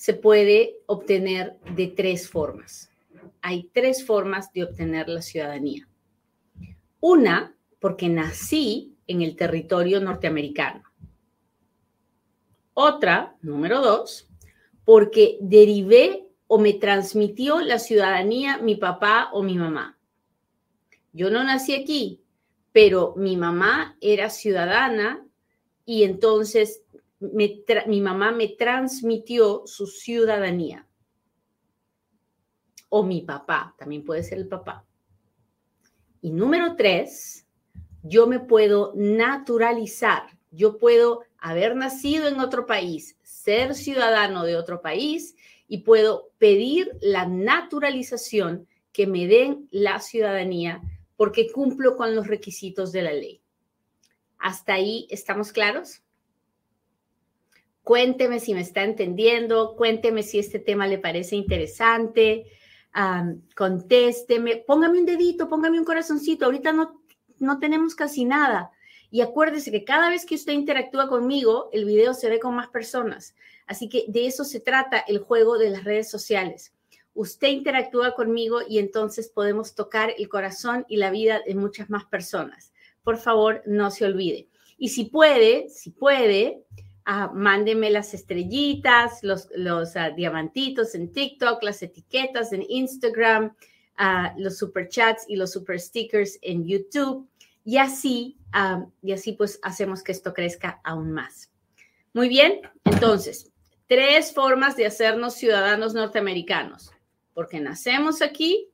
se puede obtener de tres formas. Hay tres formas de obtener la ciudadanía. Una, porque nací en el territorio norteamericano. Otra, número dos, porque derivé o me transmitió la ciudadanía mi papá o mi mamá. Yo no nací aquí, pero mi mamá era ciudadana y entonces mi mamá me transmitió su ciudadanía. O mi papá, también puede ser el papá. Y número tres, yo me puedo naturalizar. Yo puedo haber nacido en otro país, ser ciudadano de otro país y puedo pedir la naturalización que me den la ciudadanía porque cumplo con los requisitos de la ley. ¿Hasta ahí estamos claros? Cuénteme si me está entendiendo, cuénteme si este tema le parece interesante, contésteme, póngame un dedito, póngame un corazoncito. Ahorita no, no tenemos casi nada. Y acuérdese que cada vez que usted interactúa conmigo, el video se ve con más personas. Así que de eso se trata el juego de las redes sociales. Usted interactúa conmigo y entonces podemos tocar el corazón y la vida de muchas más personas. Por favor, no se olvide. Y si puede, si puede, uh, mándeme las estrellitas, los, ah, diamantitos en TikTok, las etiquetas en Instagram, uh, los super chats y los super stickers en YouTube. Y así, y así pues hacemos que esto crezca aún más. Muy bien, entonces, tres formas de hacernos ciudadanos norteamericanos. Porque nacemos aquí,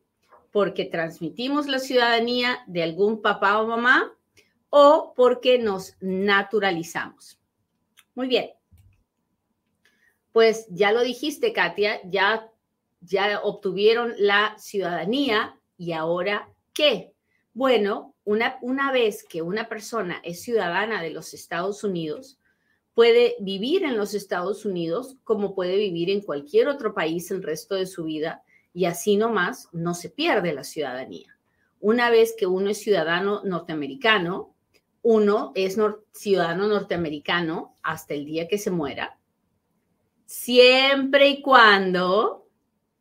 porque transmitimos la ciudadanía de algún papá o mamá o porque nos naturalizamos. Muy bien. Pues ya lo dijiste, Katia, ya, ya obtuvieron la ciudadanía y ahora qué? Bueno, una, una vez que una persona es ciudadana de los Estados Unidos, puede vivir en los Estados Unidos como puede vivir en cualquier otro país el resto de su vida y así nomás no se pierde la ciudadanía. Una vez que uno es ciudadano norteamericano, uno es ciudadano norteamericano hasta el día que se muera, siempre y cuando,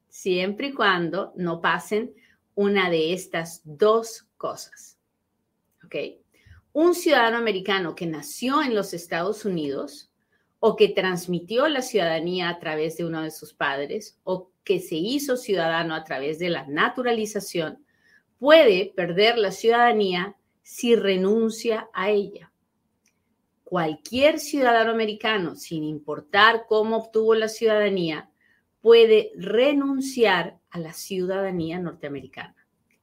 siempre y cuando no pasen una de estas dos cosas. ¿Ok? Un ciudadano americano que nació en los Estados Unidos o que transmitió la ciudadanía a través de uno de sus padres o que se hizo ciudadano a través de la naturalización puede perder la ciudadanía si renuncia a ella. Cualquier ciudadano americano, sin importar cómo obtuvo la ciudadanía, puede renunciar a la ciudadanía norteamericana,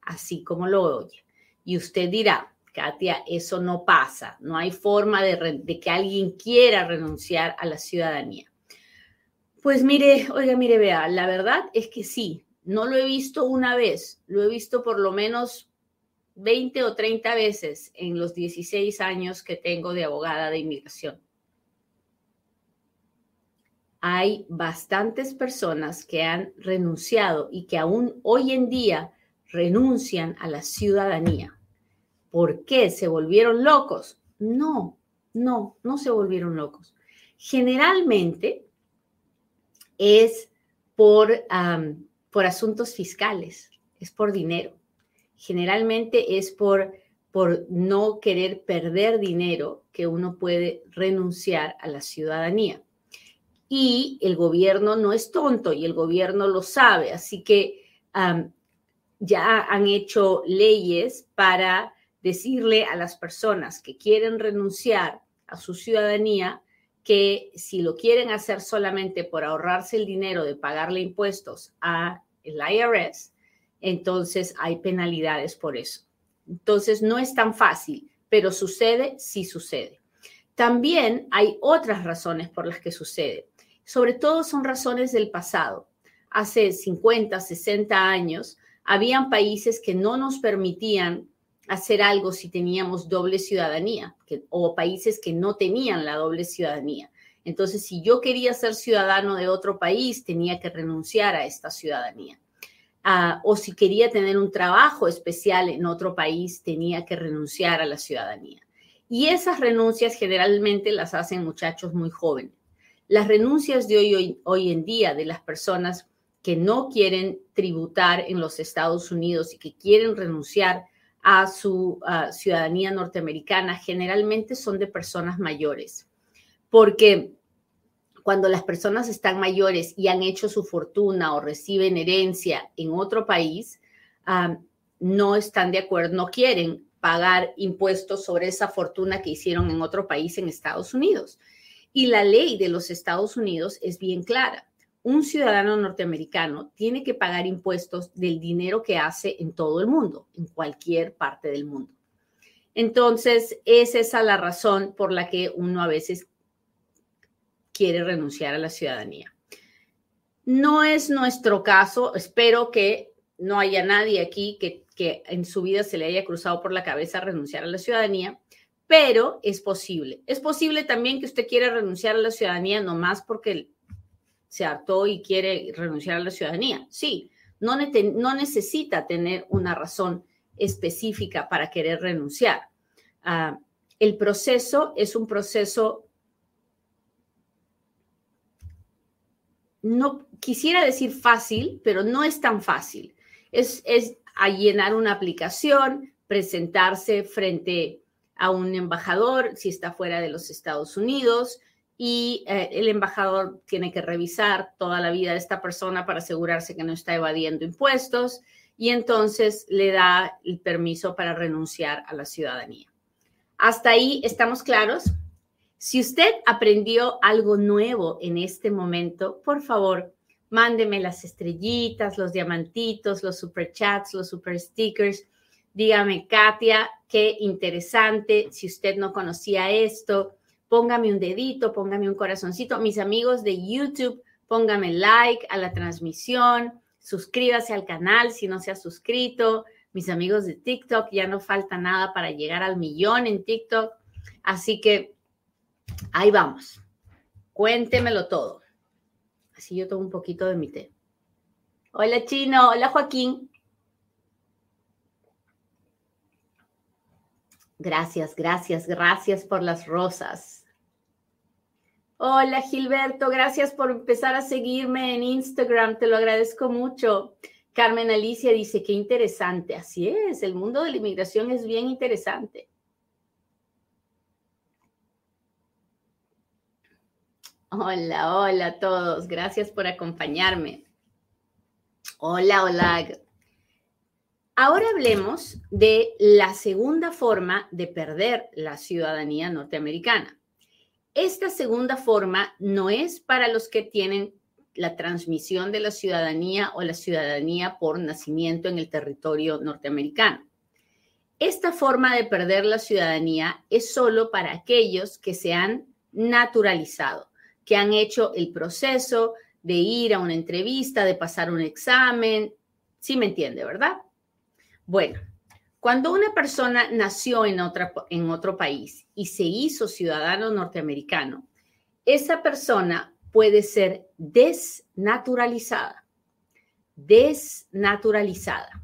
así como lo oye. Y usted dirá, Katia, eso no pasa, no hay forma de, de que alguien quiera renunciar a la ciudadanía. Pues mire, oiga, mire, vea, la verdad es que sí, no lo he visto una vez, lo he visto por lo menos 20 o 30 veces en los 16 años que tengo de abogada de inmigración. Hay bastantes personas que han renunciado y que aún hoy en día renuncian a la ciudadanía. ¿Por qué? ¿Se volvieron locos? No, no, no se volvieron locos. Generalmente es por, por asuntos fiscales, es por dinero generalmente es por, por no querer perder dinero que uno puede renunciar a la ciudadanía. Y el gobierno no es tonto y el gobierno lo sabe, así que ya han hecho leyes para decirle a las personas que quieren renunciar a su ciudadanía que si lo quieren hacer solamente por ahorrarse el dinero de pagarle impuestos a el IRS, entonces hay penalidades por eso. Entonces no es tan fácil, pero sucede, sí sucede. También hay otras razones por las que sucede. Sobre todo son razones del pasado. hace 50, 60 años, habían países que no nos permitían hacer algo si teníamos doble ciudadanía o países que no tenían la doble ciudadanía. Entonces, si yo quería ser ciudadano de otro país, tenía que renunciar a esta ciudadanía. O si quería tener un trabajo especial en otro país, tenía que renunciar a la ciudadanía. Y esas renuncias generalmente las hacen muchachos muy jóvenes. Las renuncias de hoy, hoy, en día de las personas que no quieren tributar en los Estados Unidos y que quieren renunciar a su ciudadanía norteamericana generalmente son de personas mayores, porque cuando las personas están mayores y han hecho su fortuna o reciben herencia en otro país, no están de acuerdo, no quieren pagar impuestos sobre esa fortuna que hicieron en otro país en Estados Unidos. Y la ley de los Estados Unidos es bien clara. Un ciudadano norteamericano tiene que pagar impuestos del dinero que hace en todo el mundo, en cualquier parte del mundo. Entonces, es esa la razón por la que uno a veces quiere renunciar a la ciudadanía. No es nuestro caso, espero que no haya nadie aquí que, en su vida se le haya cruzado por la cabeza renunciar a la ciudadanía, pero es posible. Es posible también que usted quiera renunciar a la ciudadanía nomás porque se hartó y quiere renunciar a la ciudadanía. Sí, no, no necesita tener una razón específica para querer renunciar. Ah, el proceso es un proceso no quisiera decir fácil, pero no es tan fácil. Es, es a llenar una aplicación, presentarse frente a un embajador si está fuera de los Estados Unidos y eh, el embajador tiene que revisar toda la vida de esta persona para asegurarse que no está evadiendo impuestos y entonces le da el permiso para renunciar a la ciudadanía. Hasta ahí estamos claros. Si usted aprendió algo nuevo en este momento, por favor, mándeme las estrellitas, los diamantitos, los super chats, los super stickers. Dígame, Katia, qué interesante. Si usted no conocía esto, póngame un dedito, póngame un corazoncito. Mis amigos de YouTube, póngame like a la transmisión, suscríbase al canal si no se ha suscrito. Mis amigos de TikTok, ya no falta nada para llegar al millón en TikTok. Así que Ahí vamos. Cuéntemelo todo. Así yo tomo un poquito de mi té. Hola Chino, hola Joaquín. Gracias, gracias, gracias por las rosas. Hola Gilberto, gracias por empezar a seguirme en Instagram, te lo agradezco mucho. Carmen Alicia dice, qué interesante, así es, el mundo de la inmigración es bien interesante. Hola, hola a todos. Gracias por acompañarme. Hola, hola. Ahora hablemos de la segunda forma de perder la ciudadanía norteamericana. Esta segunda forma no es para los que tienen la transmisión de la ciudadanía o la ciudadanía por nacimiento en el territorio norteamericano. Esta forma de perder la ciudadanía es solo para aquellos que se han naturalizado que han hecho el proceso de ir a una entrevista, de pasar un examen. Sí me entiende, ¿verdad? Bueno, cuando una persona nació en, otra, en otro país y se hizo ciudadano norteamericano, esa persona puede ser desnaturalizada. Desnaturalizada.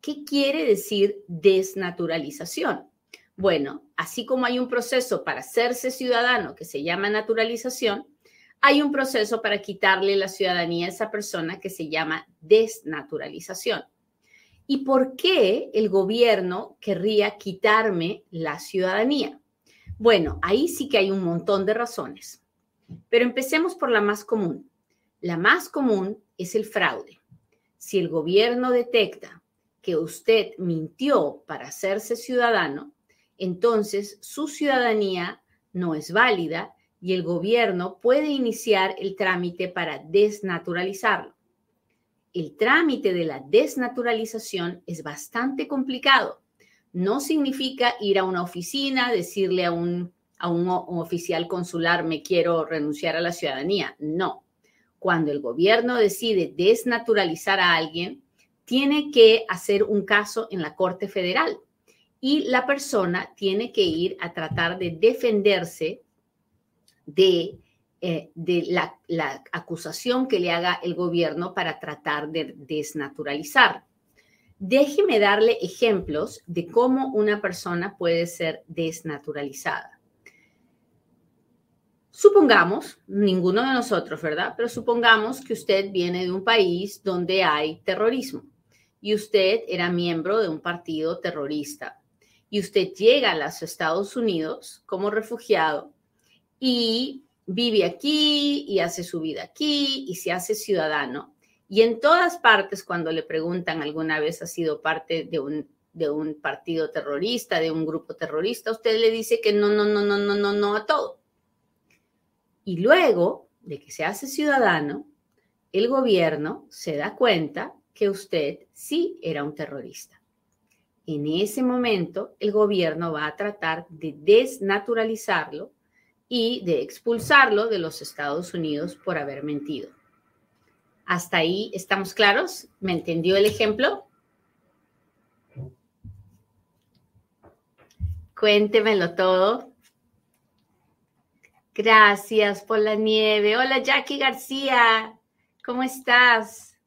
¿Qué quiere decir desnaturalización? Bueno, así como hay un proceso para hacerse ciudadano que se llama naturalización, hay un proceso para quitarle la ciudadanía a esa persona que se llama desnaturalización. ¿Y por qué el gobierno querría quitarme la ciudadanía? Bueno, ahí sí que hay un montón de razones, pero empecemos por la más común. La más común es el fraude. Si el gobierno detecta que usted mintió para hacerse ciudadano, entonces su ciudadanía no es válida y el gobierno puede iniciar el trámite para desnaturalizarlo. El trámite de la desnaturalización es bastante complicado. No significa ir a una oficina, decirle a un, a un, oficial consular, me quiero renunciar a la ciudadanía. No. cuando el gobierno decide desnaturalizar a alguien, tiene que hacer un caso en la Corte Federal y la persona tiene que ir a tratar de defenderse de, eh, de la, la acusación que le haga el gobierno para tratar de desnaturalizar. Déjeme darle ejemplos de cómo una persona puede ser desnaturalizada. Supongamos, ninguno de nosotros, ¿verdad? Pero supongamos que usted viene de un país donde hay terrorismo y usted era miembro de un partido terrorista y usted llega a los Estados Unidos como refugiado y vive aquí y hace su vida aquí y se hace ciudadano. Y en todas partes, cuando le preguntan alguna vez ha sido parte de un, de un partido terrorista, de un grupo terrorista, usted le dice que no, no, no, no, no, no, no a todo. Y luego de que se hace ciudadano, el gobierno se da cuenta que usted sí era un terrorista. En ese momento, el gobierno va a tratar de desnaturalizarlo y de expulsarlo de los Estados Unidos por haber mentido. ¿Hasta ahí estamos claros? ¿Me entendió el ejemplo? Cuéntemelo todo. Gracias por la nieve. Hola Jackie García, ¿cómo estás?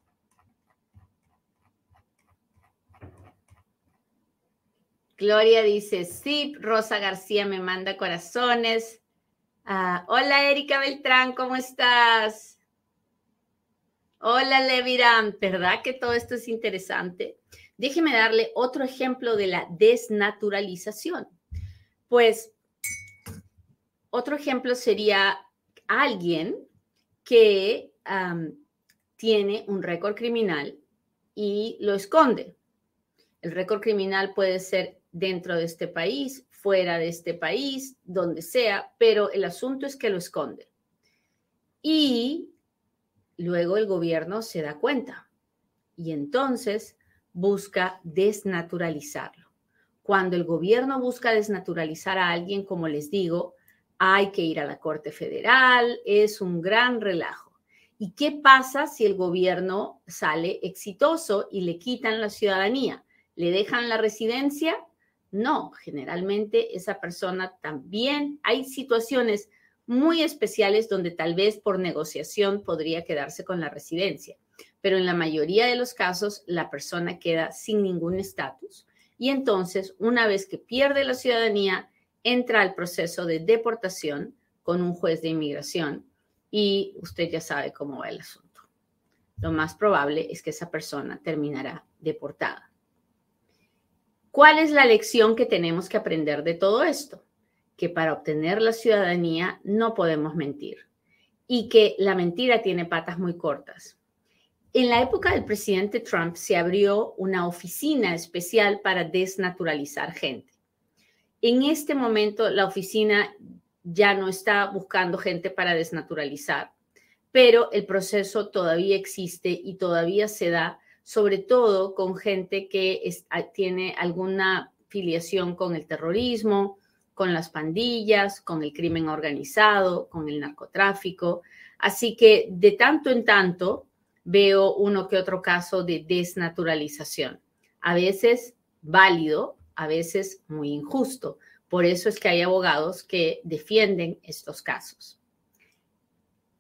Gloria dice, sí, Rosa García me manda corazones. Ah, hola Erika Beltrán, ¿cómo estás? Hola Leviram, ¿verdad que todo esto es interesante? Déjeme darle otro ejemplo de la desnaturalización. Pues otro ejemplo sería alguien que tiene un récord criminal y lo esconde. El récord criminal puede ser dentro de este país, fuera de este país, donde sea, pero el asunto es que lo esconde. Y luego el gobierno se da cuenta y entonces busca desnaturalizarlo. Cuando el gobierno busca desnaturalizar a alguien, como les digo, hay que ir a la Corte Federal, es un gran relajo. ¿Y qué pasa si el gobierno sale exitoso y le quitan la ciudadanía? ¿Le dejan la residencia? No, generalmente esa persona también, hay situaciones muy especiales donde tal vez por negociación podría quedarse con la residencia, pero en la mayoría de los casos la persona queda sin ningún estatus y entonces una vez que pierde la ciudadanía, entra al proceso de deportación con un juez de inmigración y usted ya sabe cómo va el asunto. Lo más probable es que esa persona terminará deportada. ¿Cuál es la lección que tenemos que aprender de todo esto? Que para obtener la ciudadanía no podemos mentir y que la mentira tiene patas muy cortas. En la época del presidente Trump se abrió una oficina especial para desnaturalizar gente. En este momento la oficina ya no está buscando gente para desnaturalizar, pero el proceso todavía existe y todavía se da, sobre todo con gente que tiene alguna filiación con el terrorismo, con las pandillas, con el crimen organizado, con el narcotráfico. Así que de tanto en tanto veo uno que otro caso de desnaturalización. A veces válido, a veces muy injusto. Por eso es que hay abogados que defienden estos casos.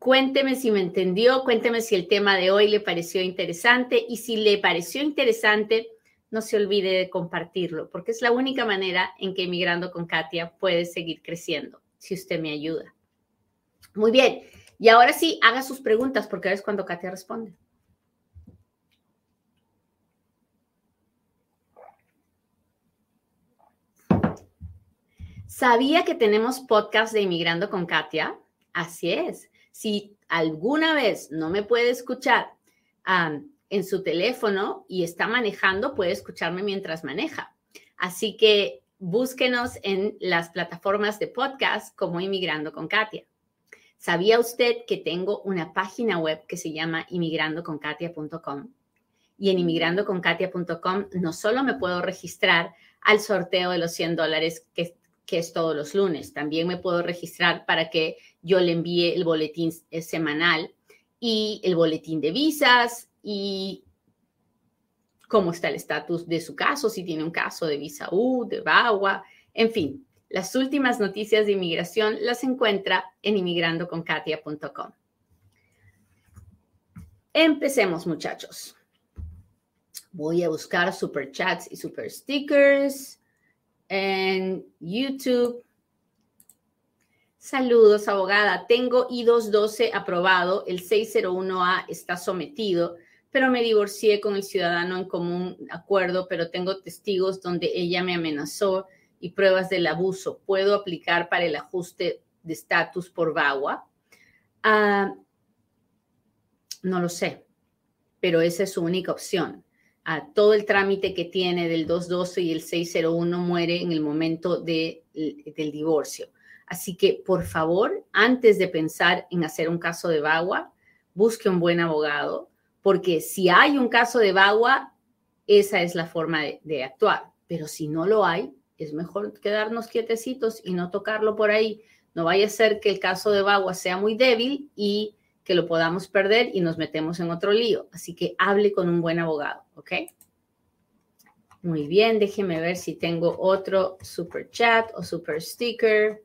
Cuénteme si me entendió, cuénteme si el tema de hoy le pareció interesante y si le pareció interesante, no se olvide de compartirlo, porque es la única manera en que Emigrando con Katia puede seguir creciendo, si usted me ayuda. Muy bien, y ahora sí, haga sus preguntas, porque ahora es cuando Katia responde. ¿Sabía que tenemos podcast de Inmigrando con Katia? Así es. Si alguna vez no me puede escuchar en su teléfono y está manejando, puede escucharme mientras maneja. Así que búsquenos en las plataformas de podcast como Inmigrando con Katia. ¿Sabía usted que tengo una página web que se llama inmigrandoconkatia.com? Y en inmigrandoconkatia.com no solo me puedo registrar al sorteo de los 100 dólares que que es todos los lunes. También me puedo registrar para que yo le envíe el boletín semanal y el boletín de visas y cómo está el estatus de su caso, si tiene un caso de visa U, de VAWA, en fin, las últimas noticias de inmigración las encuentra en inmigrandoconkatia.com. Empecemos, muchachos. Voy a buscar super chats y super stickers en YouTube. Saludos, abogada. Tengo I-212 aprobado, el 601A está sometido, pero me divorcié con el ciudadano en común acuerdo, pero tengo testigos donde ella me amenazó y pruebas del abuso. ¿Puedo aplicar para el ajuste de estatus por VAWA? Ah, no lo sé, pero esa es su única opción. Ah, todo el trámite que tiene del 212 y el 601 muere en el momento del divorcio. Así que, por favor, antes de pensar en hacer un caso de Bagua, busque un buen abogado, porque si hay un caso de Bagua, esa es la forma de, actuar. Pero si no lo hay, es mejor quedarnos quietecitos y no tocarlo por ahí. No vaya a ser que el caso de Bagua sea muy débil y que lo podamos perder y nos metemos en otro lío. Así que hable con un buen abogado, ¿ok? Muy bien, déjeme ver si tengo otro super chat o super sticker.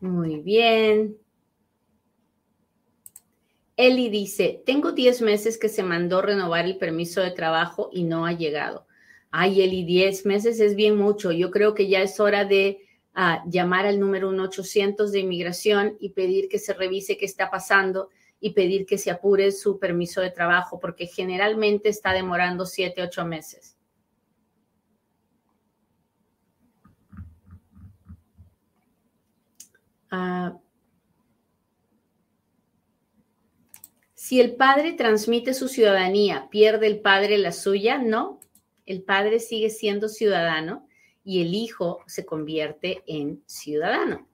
Muy bien. Eli dice, tengo 10 meses que se mandó renovar el permiso de trabajo y no ha llegado. Ay, Eli, 10 meses es bien mucho. Yo creo que ya es hora de ah, llamar al número 1800 de inmigración y pedir que se revise qué está pasando y pedir que se apure su permiso de trabajo, porque generalmente está demorando 7, 8 meses. Ah, si el padre transmite su ciudadanía, ¿pierde el padre la suya? No, el padre sigue siendo ciudadano y el hijo se convierte en ciudadano.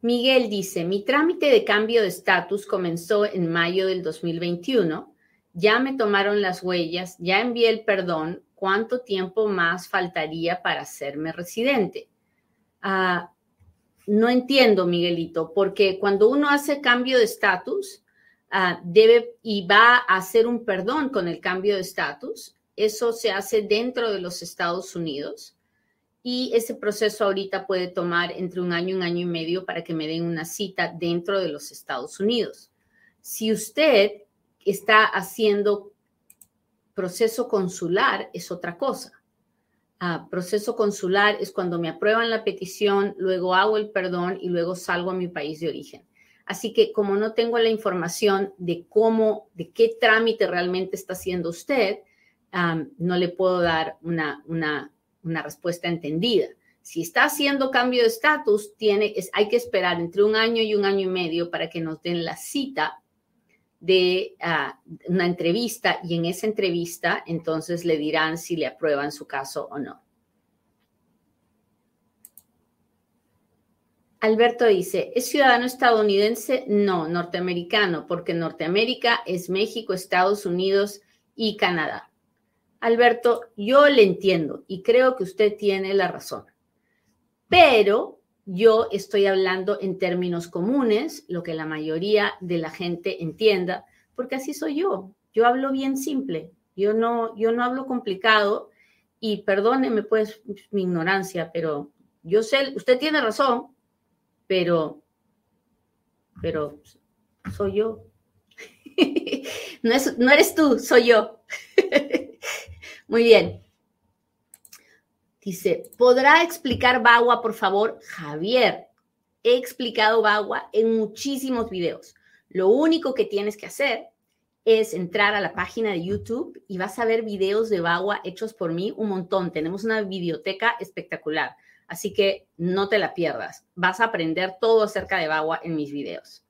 Miguel dice, mi trámite de cambio de estatus comenzó en mayo del 2021, ya me tomaron las huellas, ya envié el perdón, ¿cuánto tiempo más faltaría para hacerme residente? Ah, no entiendo, Miguelito, porque cuando uno hace cambio de estatus, ah, debe y va a hacer un perdón con el cambio de estatus. Eso se hace dentro de los Estados Unidos y ese proceso ahorita puede tomar entre un año y un año y medio para que me den una cita dentro de los Estados Unidos. Si usted está haciendo Proceso consular es otra cosa. Ah, proceso consular es cuando me aprueban la petición, luego hago el perdón y luego salgo a mi país de origen. Así que como no tengo la información de cómo, de qué trámite realmente está haciendo usted, no le puedo dar una, una, una, respuesta entendida. Si está haciendo cambio de estatus, tiene, es, hay que esperar entre un año y un año y medio para que nos den la cita de ah, una entrevista y en esa entrevista entonces le dirán si le aprueban su caso o no. Alberto dice, ¿es ciudadano estadounidense? No, norteamericano, porque Norteamérica es México, Estados Unidos y Canadá. Alberto, yo le entiendo y creo que usted tiene la razón, pero yo estoy hablando en términos comunes, lo que la mayoría de la gente entienda, porque así soy yo. Yo hablo bien simple, yo no, yo no hablo complicado y perdóneme pues mi ignorancia, pero yo sé, usted tiene razón, pero, pero soy yo. no, es, no eres tú, soy yo. Muy bien. Dice, ¿podrá explicar Bagua, por favor? Javier, he explicado Bagua en muchísimos videos. Lo único que tienes que hacer es entrar a la página de YouTube y vas a ver videos de Bagua hechos por mí un montón. Tenemos una biblioteca espectacular, así que no te la pierdas. Vas a aprender todo acerca de Bagua en mis videos.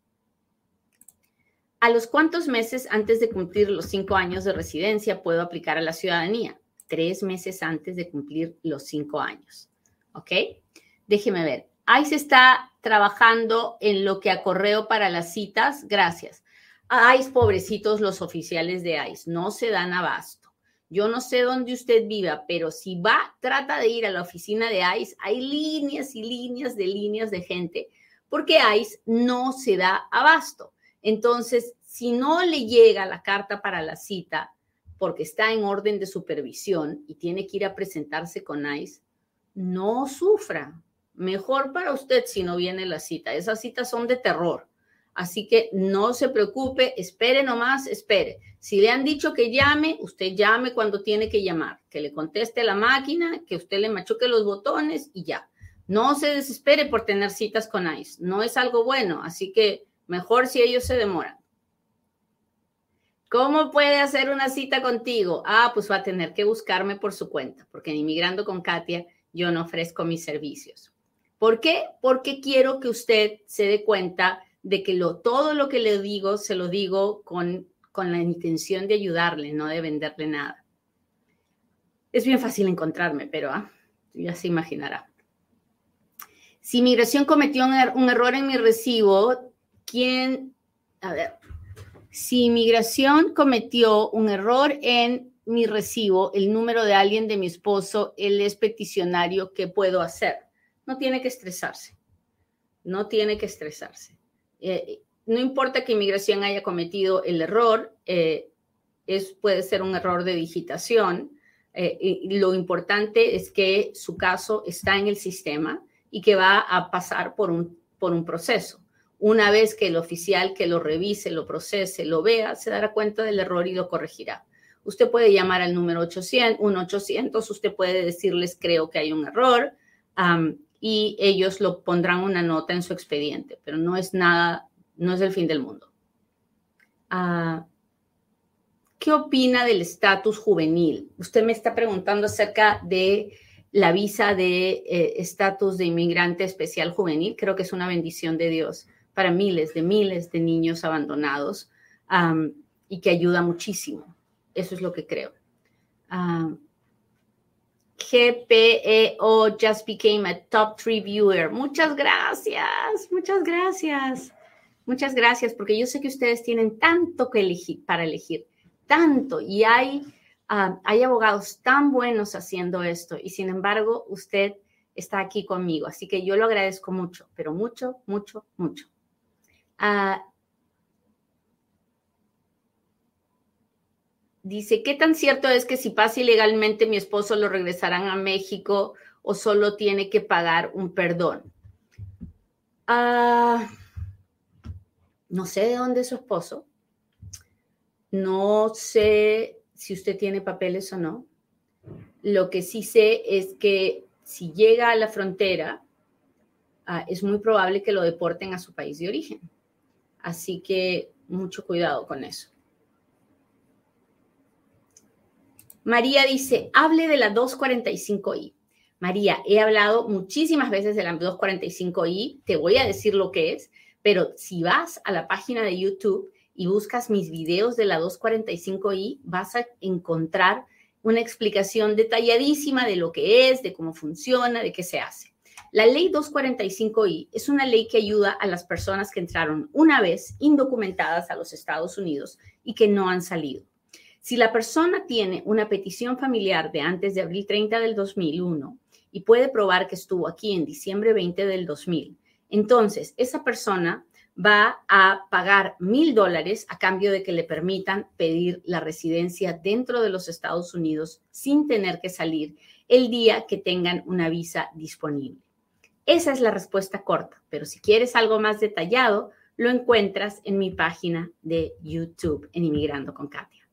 ¿A los cuántos meses antes de cumplir los cinco años de residencia puedo aplicar a la ciudadanía? Tres meses antes de cumplir los cinco años. ¿Ok? Déjeme ver. se está trabajando en lo que a correo para las citas. Gracias. ICE, pobrecitos los oficiales de ICE, no se dan abasto. Yo no sé dónde usted viva, pero si va, trata de ir a la oficina de ICE, hay líneas y líneas de líneas de gente, porque ICE no se da abasto. Entonces, si no le llega la carta para la cita, porque está en orden de supervisión y tiene que ir a presentarse con ICE, no sufra. Mejor para usted si no viene la cita. Esas citas son de terror. Así que no se preocupe, espere nomás, espere. Si le han dicho que llame, usted llame cuando tiene que llamar, que le conteste la máquina, que usted le machuque los botones y ya. No se desespere por tener citas con ICE, no es algo bueno, así que mejor si ellos se demoran. ¿Cómo puede hacer una cita contigo? Ah, pues va a tener que buscarme por su cuenta, porque en Inmigrando con Katia yo no ofrezco mis servicios. ¿Por qué? Porque quiero que usted se dé cuenta de que lo, todo lo que le digo, se lo digo con, con la intención de ayudarle, no de venderle nada. Es bien fácil encontrarme, pero ah, ya se imaginará. Si migración cometió er, un error en mi recibo, ¿quién? A ver. Si migración cometió un error en mi recibo, el número de alguien de mi esposo, él es peticionario, ¿qué puedo hacer? No tiene que estresarse. No tiene que estresarse. Eh, no importa que inmigración haya cometido el error, eh, es, puede ser un error de digitación. Eh, y lo importante es que su caso está en el sistema y que va a pasar por un, por un proceso. Una vez que el oficial que lo revise, lo procese, lo vea, se dará cuenta del error y lo corregirá. Usted puede llamar al número 800, 1-800, usted puede decirles, creo que hay un error, y ellos lo pondrán una nota en su expediente, pero no es nada, no es el fin del mundo. Ah, ¿Qué opina del estatus juvenil? Usted me está preguntando acerca de la visa de eh, estatus de inmigrante especial juvenil. Creo que es una bendición de Dios para miles de miles de niños abandonados y que ayuda muchísimo. Eso es lo que creo. GPEO just became a top three viewer. Muchas gracias, muchas gracias, muchas gracias, porque yo sé que ustedes tienen tanto que elegir para elegir, tanto, y hay, hay abogados tan buenos haciendo esto, y sin embargo, usted está aquí conmigo, así que yo lo agradezco mucho, pero mucho, mucho, mucho. Ah, Dice, ¿qué tan cierto es que si pasa ilegalmente mi esposo lo regresarán a México o solo tiene que pagar un perdón? Ah, no sé de dónde es su esposo. No sé si usted tiene papeles o no. Lo que sí sé es que si llega a la frontera, ah, es muy probable que lo deporten a su país de origen. Así que mucho cuidado con eso. María dice, hable de la 245i. María, he hablado muchísimas veces de la 245i, te voy a decir lo que es, pero si vas a la página de YouTube y buscas mis videos de la 245i, vas a encontrar una explicación detalladísima de lo que es, de cómo funciona, de qué se hace. La ley 245i es una ley que ayuda a las personas que entraron una vez indocumentadas a los Estados Unidos y que no han salido. Si la persona tiene una petición familiar de antes de abril 30 del 2001 y puede probar que estuvo aquí en diciembre 20 del 2000, entonces esa persona va a pagar mil dólares a cambio de que le permitan pedir la residencia dentro de los Estados Unidos sin tener que salir el día que tengan una visa disponible. Esa es la respuesta corta, pero si quieres algo más detallado, lo encuentras en mi página de YouTube en Inmigrando con Katia.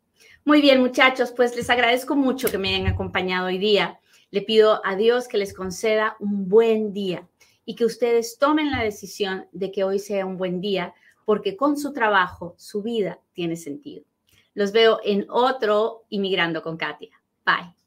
Muy bien, muchachos, pues les agradezco mucho que me hayan acompañado hoy día. Le pido a Dios que les conceda un buen día y que ustedes tomen la decisión de que hoy sea un buen día, porque con su trabajo su vida tiene sentido. Los veo en otro Inmigrando con Katia. Bye.